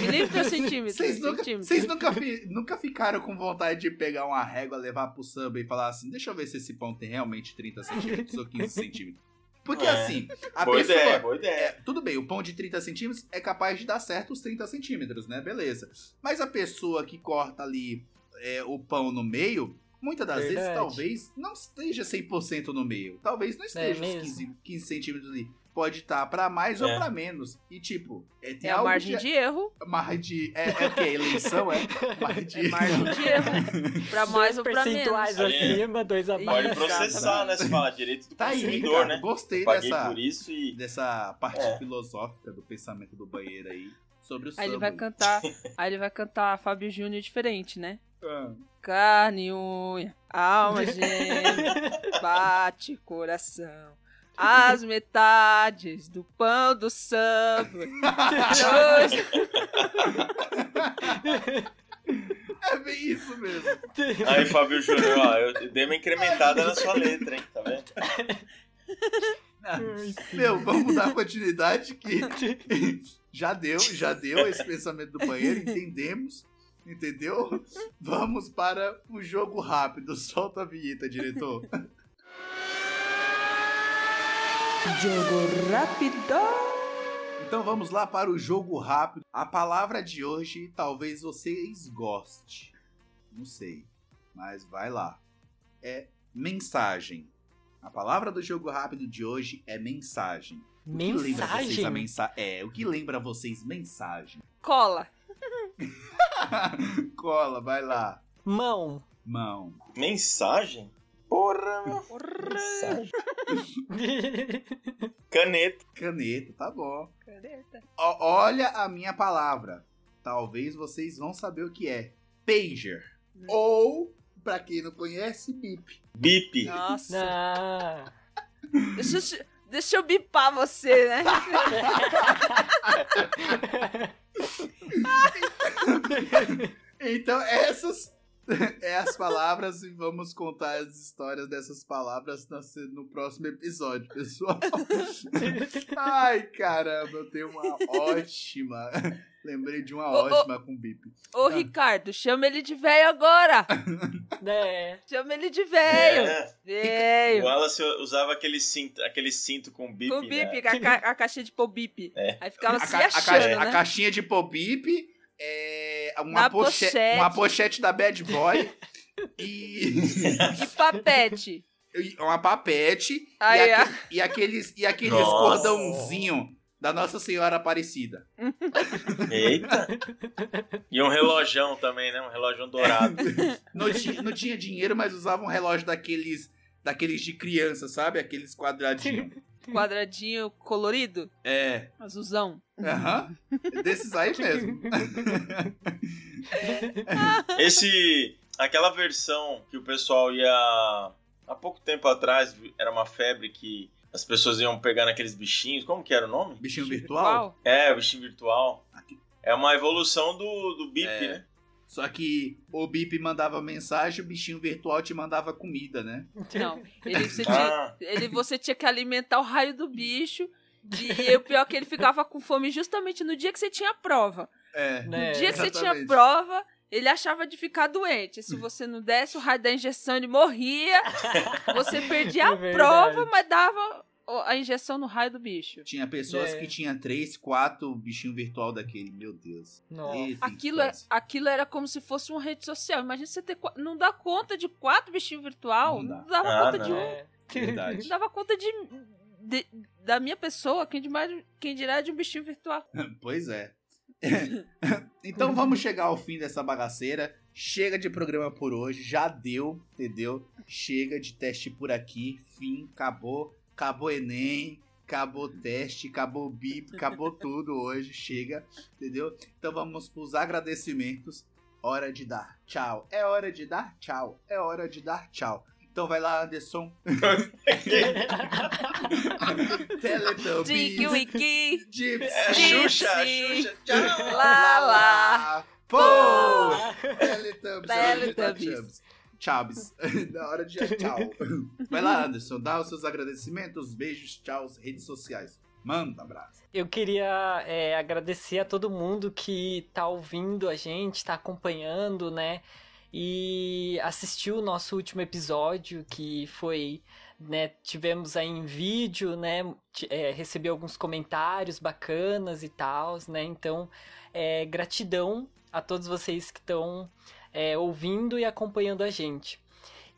milímetro ou centímetro? Vocês nunca, Centímetro. vocês nunca, fi- nunca ficaram com vontade de pegar uma régua, levar pro samba e falar assim, deixa eu ver se esse pão tem realmente 30 centímetros ou 15 centímetros. Porque É. assim, a boa pessoa... ideia, boa É, ideia. tudo bem, o pão de 30 centímetros é capaz de dar certo os 30 centímetros, né? Beleza. Mas a pessoa que corta ali é, o pão no meio, muitas das vezes Verdade. talvez não esteja 100% no meio. Talvez não esteja os mesmo. 15, 15 centímetros ali. Pode estar pra mais ou É. pra menos. E tipo, é, tem É a algo margem de erro. margem de. É, é o que? Eleição, é? Margem de. É margem de erro. Pra mais ou pra menos. acima, dois Pode abaixo. Isso, processar, né? Você fala direito do Tá aí, consumidor, cara. né? Gostei Paguei dessa, por isso e. dessa parte É. filosófica do pensamento do banheiro aí. Sobre o Aí ele samba. vai cantar. Aí ele vai cantar Fábio Júnior diferente, né? Ah. Carne, unha, alma, gêmea, bate coração. As metades do pão do samba. É bem isso mesmo. Aí, Fábio Júnior, ó, eu dei uma incrementada na sua letra, hein? Tá vendo? Meu, vamos dar continuidade que já deu, já deu esse pensamento do banheiro, entendemos, entendeu? Vamos para o jogo rápido. Solta a vinheta, diretor. Jogo rápido. Então vamos lá para o jogo rápido. A palavra de hoje talvez vocês gostem. Não sei, mas vai lá. É mensagem. A palavra do jogo rápido de hoje é mensagem. O que lembra vocês a Mensagem? mensa É, o que lembra vocês mensagem? Cola. Cola, vai lá. Mão. Mão. Mensagem? Porra, meu. Mensagem. Caneta. Caneta, tá bom. Caneta. Ó, olha a minha palavra. Talvez vocês vão saber o que é. Pager. Ou, pra quem não conhece, bip. Bip. Nossa. Deixa, eu deixa eu bipar você, né? Então, essas é as palavras e vamos contar as histórias dessas palavras no próximo episódio, pessoal. Ai, caramba, eu tenho uma ótima. Lembrei de uma ô, ótima ô, com bip. Ô, ah. Ricardo, chama ele de velho agora. É. Chama ele de velho. É. O Wallace usava aquele cinto, aquele cinto com bip. Com bip, né? a, ca a, caixinha de pôr bip. É. Aí ficava se a, achando, a, né? a caixinha de pôr bip é, uma, poche pochete. uma pochete da Bad Boy e. e papete. Uma papete e, aque, e, aqueles, e aqueles cordãozinho da Nossa Senhora Aparecida. Eita! E um relojão também, né? Um relógio dourado. não, tinha, não tinha dinheiro, mas usava um relógio daqueles, daqueles de criança, sabe? Aqueles quadradinhos. Quadradinho colorido? É. Azulzão. Aham. Uhum. Desses aí mesmo. Esse. Aquela versão que o pessoal ia. Há pouco tempo atrás era uma febre que as pessoas iam pegar naqueles bichinhos. Como que era o nome? Bichinho virtual? É, bichinho virtual. É uma evolução do, do BIP, é. né? Só que o Bip mandava mensagem, o bichinho virtual te mandava comida, né? Não, ele você, tinha, ah. ele, você tinha que alimentar o raio do bicho. E o pior é que ele ficava com fome justamente no dia que você tinha prova. É, no né, dia que exatamente. você tinha prova, ele achava de ficar doente. Se você não desse o raio da injeção, ele morria. Você perdia a é prova, mas dava a injeção no raio do bicho. Tinha pessoas é. que tinham três, quatro bichinho virtual daquele, meu Deus. Aquilo, é, aquilo era como se fosse uma rede social. Imagina você ter. Não dá conta de quatro bichinhos virtual. Não, dá. não dava ah, conta não. de um. É. Verdade. Não dava conta de, de, da minha pessoa, quem, demais, quem dirá de um bichinho virtual. pois é. então vamos chegar ao fim dessa bagaceira. Chega de programa por hoje, já deu, entendeu? Chega de teste por aqui, fim, acabou acabou Enem, acabou teste, acabou BIP, acabou tudo hoje, chega, entendeu? Então vamos para os agradecimentos. Hora de dar tchau. É hora de dar tchau. É hora de dar tchau. Então vai lá, Anderson. Teletubbies. Tiki Wiki. Gypsy. É, Xuxa, Xuxa. Tchau. Lá, lá. Pô! Teletubbies. Teletubbies. Chaves. Na hora de tchau. Vai lá, Anderson, dá os seus agradecimentos, beijos, tchau, redes sociais. Manda abraço. Eu queria é, agradecer a todo mundo que tá ouvindo a gente, tá acompanhando, né? E assistiu o nosso último episódio, que foi. Né, tivemos aí em vídeo, né? É, recebi alguns comentários bacanas e tal, né? Então, é, gratidão a todos vocês que estão é, ouvindo e acompanhando a gente.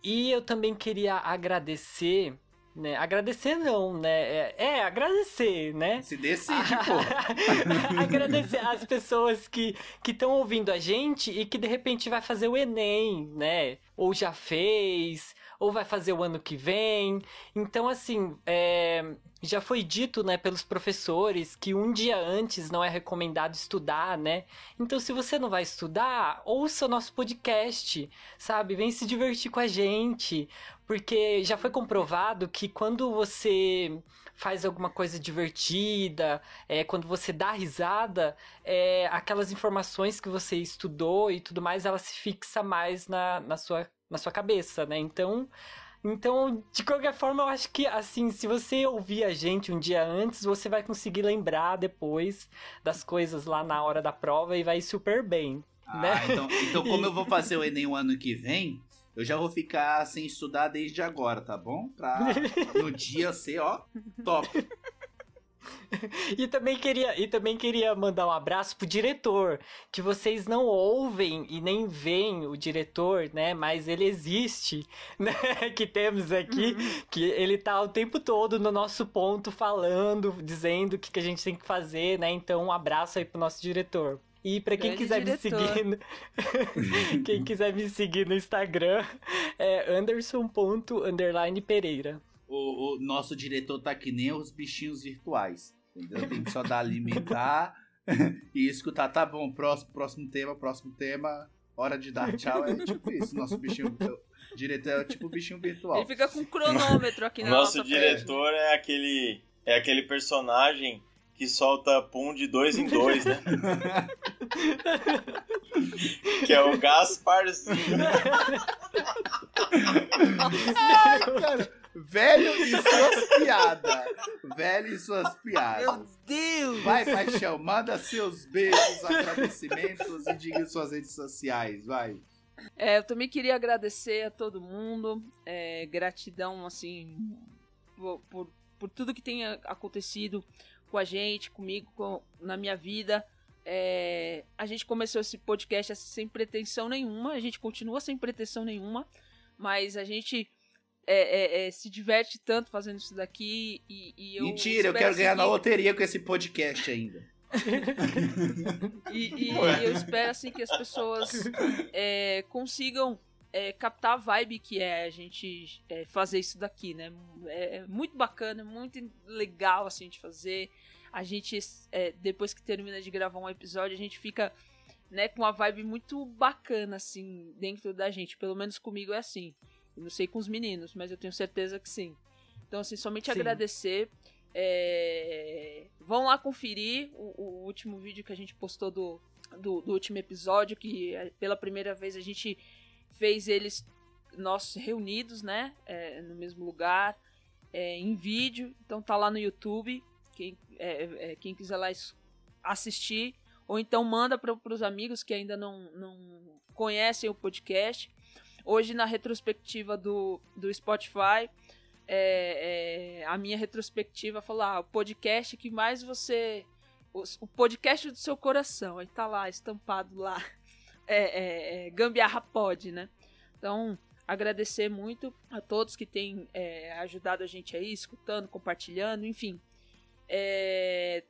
E eu também queria agradecer né? Agradecer não, né? É, é agradecer, né? Se decide, pô. agradecer as pessoas que estão ouvindo a gente e que de repente vai fazer o Enem, né? Ou já fez, ou vai fazer o ano que vem. Então, assim, é, já foi dito, né, pelos professores que um dia antes não é recomendado estudar, né? Então, se você não vai estudar, ouça o nosso podcast, sabe? Vem se divertir com a gente, porque já foi comprovado que quando você faz alguma coisa divertida, é, quando você dá risada, é, aquelas informações que você estudou e tudo mais, ela se fixa mais na, na sua na sua cabeça, né? Então, então, de qualquer forma, eu acho que assim, se você ouvir a gente um dia antes, você vai conseguir lembrar depois das coisas lá na hora da prova e vai super bem. Ah, né? então, então como eu vou fazer o Enem o ano que vem, eu já vou ficar sem estudar desde agora, tá bom? Pra no dia ser, ó, top. e também queria e também queria mandar um abraço pro diretor, que vocês não ouvem e nem veem o diretor, né? Mas ele existe, né? Que temos aqui, uhum. que ele tá o tempo todo no nosso ponto falando, dizendo o que, que a gente tem que fazer, né? Então, um abraço aí pro nosso diretor. E para quem quiser diretor. me seguir, quem quiser me seguir no Instagram é anderson.pereira o, o, nosso diretor tá que nem os bichinhos virtuais. Entendeu? Tem que só dar alimentar e escutar. Tá bom, próximo, próximo tema, próximo tema. Hora de dar tchau. É tipo isso. Nosso bichinho. diretor é tipo bichinho virtual. Ele fica com um cronômetro aqui na Nosso diretor é aquele. É aquele personagem que solta pum de dois em dois, né? que é o Gasparzinho. Ai, cara. Velho e suas piadas. Velho e suas piadas. Deus! Vai, paixão, manda seus beijos, agradecimentos e diga suas redes sociais, vai. É, eu também queria agradecer a todo mundo. é, gratidão, assim, por, por, por tudo que tem acontecido com a gente, comigo, com- na minha vida. É, a gente começou esse podcast sem pretensão nenhuma, a gente continua sem pretensão nenhuma, mas a gente é, é, é, se diverte tanto fazendo isso daqui e, e eu Mentira, eu espero, quero assim, ganhar na que- loteria com esse podcast ainda. E, e- e eu espero assim que as pessoas é, consigam é, captar a vibe que é a gente é, fazer isso daqui, né? É, é muito bacana, muito legal assim de fazer. A gente, é, depois que termina de gravar um episódio, a gente fica né, com uma vibe muito bacana assim dentro da gente. Pelo menos comigo é assim. Eu não sei com os meninos, mas eu tenho certeza que sim. Então, assim, somente Sim. agradecer. É, Vão lá conferir o, o último vídeo que a gente postou do, do, do último episódio, que é, pela primeira vez a gente fez eles nós reunidos, né? é, no mesmo lugar, é, em vídeo. Então tá lá no YouTube. Quem, é, é, quem quiser lá assistir. Ou então manda para os amigos que ainda não, não conhecem o podcast. Hoje, na retrospectiva do, do Spotify, é, é, a minha retrospectiva falou: ah, o podcast que mais você. O, o podcast do seu coração. Aí tá lá, estampado lá. É, é, é, Gambiarra Pod, né? Então, agradecer muito a todos que têm é, ajudado a gente aí, escutando, compartilhando, enfim.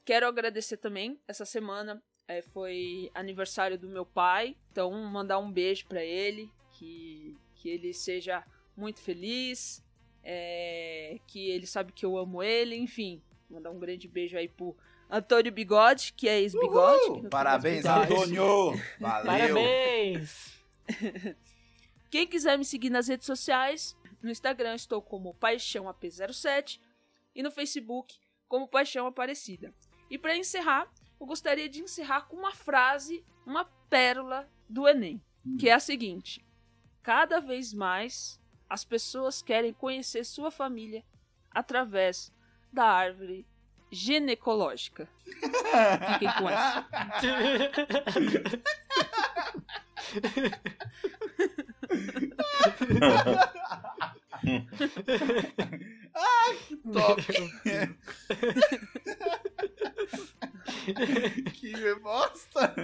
Quero agradecer também, essa semana foi aniversário do meu pai, então mandar um beijo pra ele, que, que ele seja muito feliz, é, que ele sabe que eu amo ele, enfim, mandar um grande beijo aí pro Antônio Bigode, que é ex-bigode. Parabéns. Antônio! Valeu! Parabéns! Quem quiser me seguir nas redes sociais, no Instagram estou como Paixão AP07 e no Facebook como Paixão Aparecida. E para encerrar, eu gostaria de encerrar com uma frase, uma pérola do Enem, que é a seguinte: Cada vez mais as pessoas querem conhecer sua família através da árvore ginecológica. Fiquem com essa. Top! que bosta!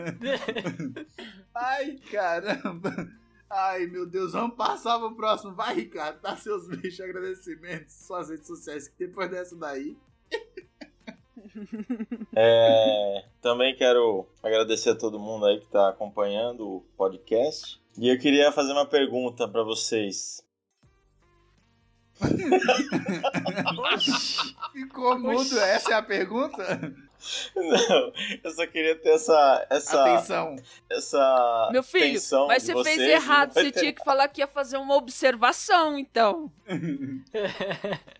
Ai, caramba! Ai, meu Deus, vamos passar pro próximo. Vai, Ricardo, dá seus beijos, agradecimentos, suas redes sociais, que depois dessa daí. É, também quero agradecer a todo mundo aí que está acompanhando o podcast. E eu queria fazer uma pergunta para vocês. Ficou mudo, essa é a pergunta? Não, eu só queria ter essa essa Atenção! essa Meu filho, mas você fez vocês, errado. não vai Você ter tinha que falar que ia fazer uma observação, então.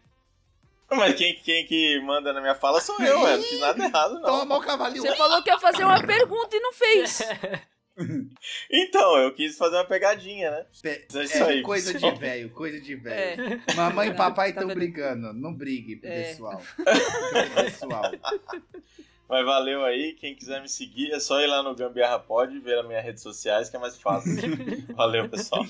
Mas quem, quem que manda na minha fala sou eu, ué. Não fiz nada errado, não. Toma o cavalinho! Você falou que ia fazer uma pergunta e não fez. Então, eu quis fazer uma pegadinha, né? Pe- É isso aí, coisa de velho, coisa de É. velho. Mamãe e papai Tá estão vendo? brigando. Não brigue, É. pessoal. Pessoal. Mas valeu aí. Quem quiser me seguir, é só ir lá no Gambiarra Pod ver as minhas redes sociais, que é mais fácil. valeu, pessoal.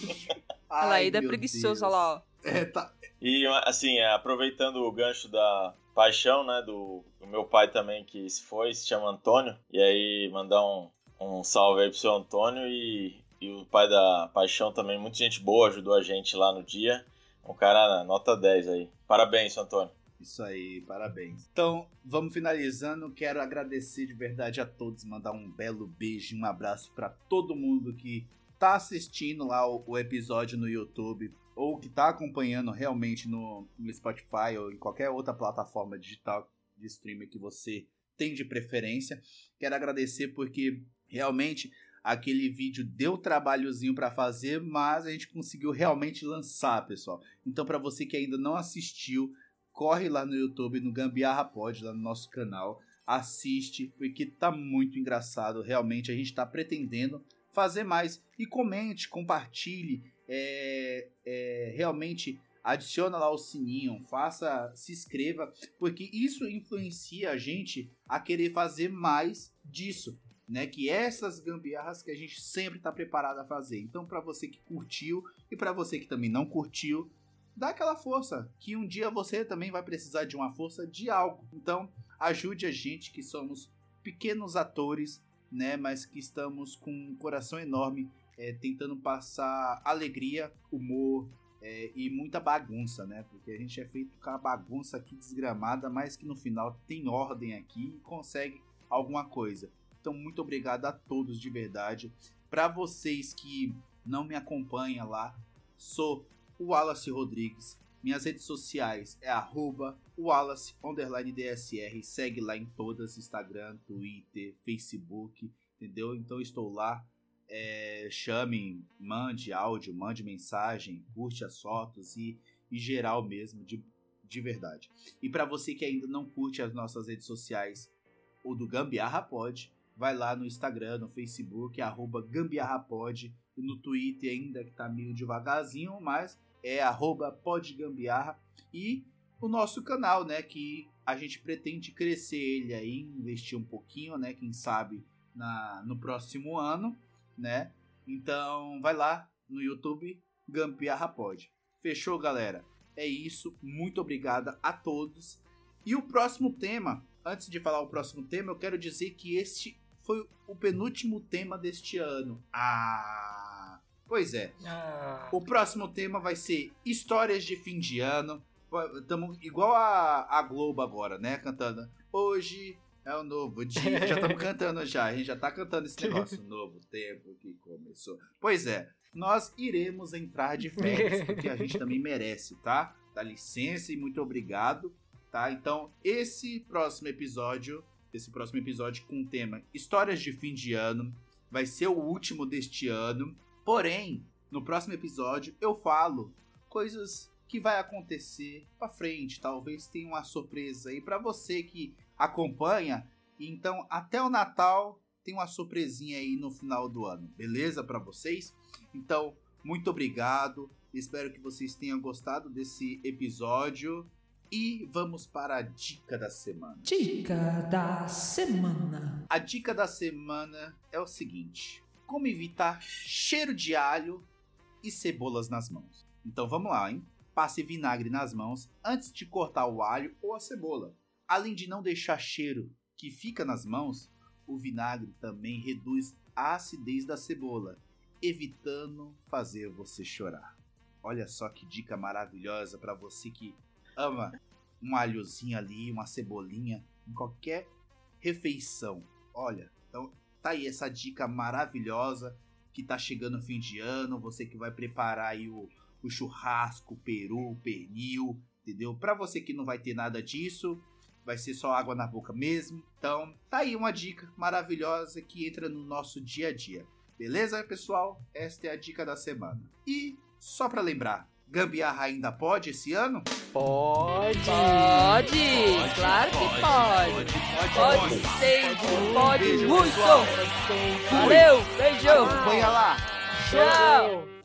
Ai, ainda é Deus. olha lá, ó. É, tá. E assim, é, aproveitando o gancho da paixão, né, do, do meu pai também que se foi, se chama Antônio, e aí mandar um, um salve aí pro seu Antônio e, e o pai da paixão também, muita gente boa, ajudou a gente lá no dia, um cara nota 10 aí. Parabéns, seu Antônio. Isso aí, parabéns. Então, vamos finalizando. Quero agradecer de verdade a todos, mandar um belo beijo um abraço para todo mundo que tá assistindo lá o, o episódio no YouTube ou que tá acompanhando realmente no, no Spotify ou em qualquer outra plataforma digital de streaming que você tem de preferência. Quero agradecer porque realmente aquele vídeo deu trabalhozinho para fazer, mas a gente conseguiu realmente lançar, pessoal. Então, para você que ainda não assistiu, corre lá no YouTube, no Gambiarra Pod, lá no nosso canal, assiste, porque tá muito engraçado, realmente a gente tá pretendendo fazer mais. E comente, compartilhe, é, é, realmente adiciona lá o sininho, faça, se inscreva, porque isso influencia a gente a querer fazer mais disso, né? Que essas gambiarras que a gente sempre está preparado a fazer. Então, para você que curtiu e para você que também não curtiu, dá aquela força, que um dia você também vai precisar de uma força de algo. Então, ajude a gente que somos pequenos atores, né, mas que estamos com um coração enorme, é, tentando passar alegria, humor é, e muita bagunça, né? Porque a gente é feito com a bagunça aqui desgramada, mas que no final tem ordem aqui e consegue alguma coisa. Então, muito obrigado a todos de verdade. Para vocês que não me acompanham lá, sou o Wallace Rodrigues. Minhas redes sociais é arroba Wallace DSR. Segue lá em todas: Instagram, Twitter, Facebook, entendeu? Então estou lá. É, chame, mande áudio, mande mensagem, curte as fotos e, e geral mesmo, de, de verdade. E para você que ainda não curte as nossas redes sociais, o do Gambiarra Pod, vai lá no Instagram, no Facebook, arroba GambiarraPod, e no Twitter ainda que tá meio devagarzinho, mas é arroba podgambiarra e o nosso canal, né, que a gente pretende crescer ele aí, investir um pouquinho, né, quem sabe na, no próximo ano, né? Então vai lá no YouTube Gambiarra Pod. Fechou, galera? É isso. Muito obrigada a todos. E o próximo tema, antes de falar o próximo tema, eu quero dizer que este foi o penúltimo tema deste ano. Ah, Pois é. Ah. O próximo tema vai ser histórias de fim de ano. Estamos igual a, a Globo agora, né? Cantando. Hoje é um novo dia. Já estamos cantando já. A gente já está cantando esse negócio. Novo tempo que começou. Pois é. Nós iremos entrar de férias, porque a gente também merece, tá? Dá licença e muito obrigado, tá? Então, esse próximo episódio, esse próximo episódio com o tema Histórias de Fim de Ano, vai ser o último deste ano. Porém, no próximo episódio eu falo coisas que vai acontecer para frente, talvez tenha uma surpresa aí para você que acompanha. Então, até o Natal tem uma surpresinha aí no final do ano, beleza para vocês? Então, muito obrigado. Espero que vocês tenham gostado desse episódio e vamos para a dica da semana. Dica da semana. A dica da semana é o seguinte: como evitar cheiro de alho e cebolas nas mãos. Então vamos lá, hein? Passe vinagre nas mãos antes de cortar o alho ou a cebola. Além de não deixar cheiro que fica nas mãos, o vinagre também reduz a acidez da cebola, evitando fazer você chorar. Olha só que dica maravilhosa para você que ama um alhozinho ali, uma cebolinha em qualquer refeição. Olha, então Tá aí essa dica maravilhosa que tá chegando o fim de ano, você que vai preparar aí o, o churrasco, o peru, o pernil, entendeu? Para você que não vai ter nada disso, vai ser só água na boca mesmo. Então, tá aí uma dica maravilhosa que entra no nosso dia a dia. Beleza, pessoal? Esta é a dica da semana. E só para lembrar, Gambiarra ainda pode esse ano? Pode! Pode! pode claro que pode! Pode, pode, pode, pode, pode, muito! Valeu, beijo! Acompanha lá! Tchau!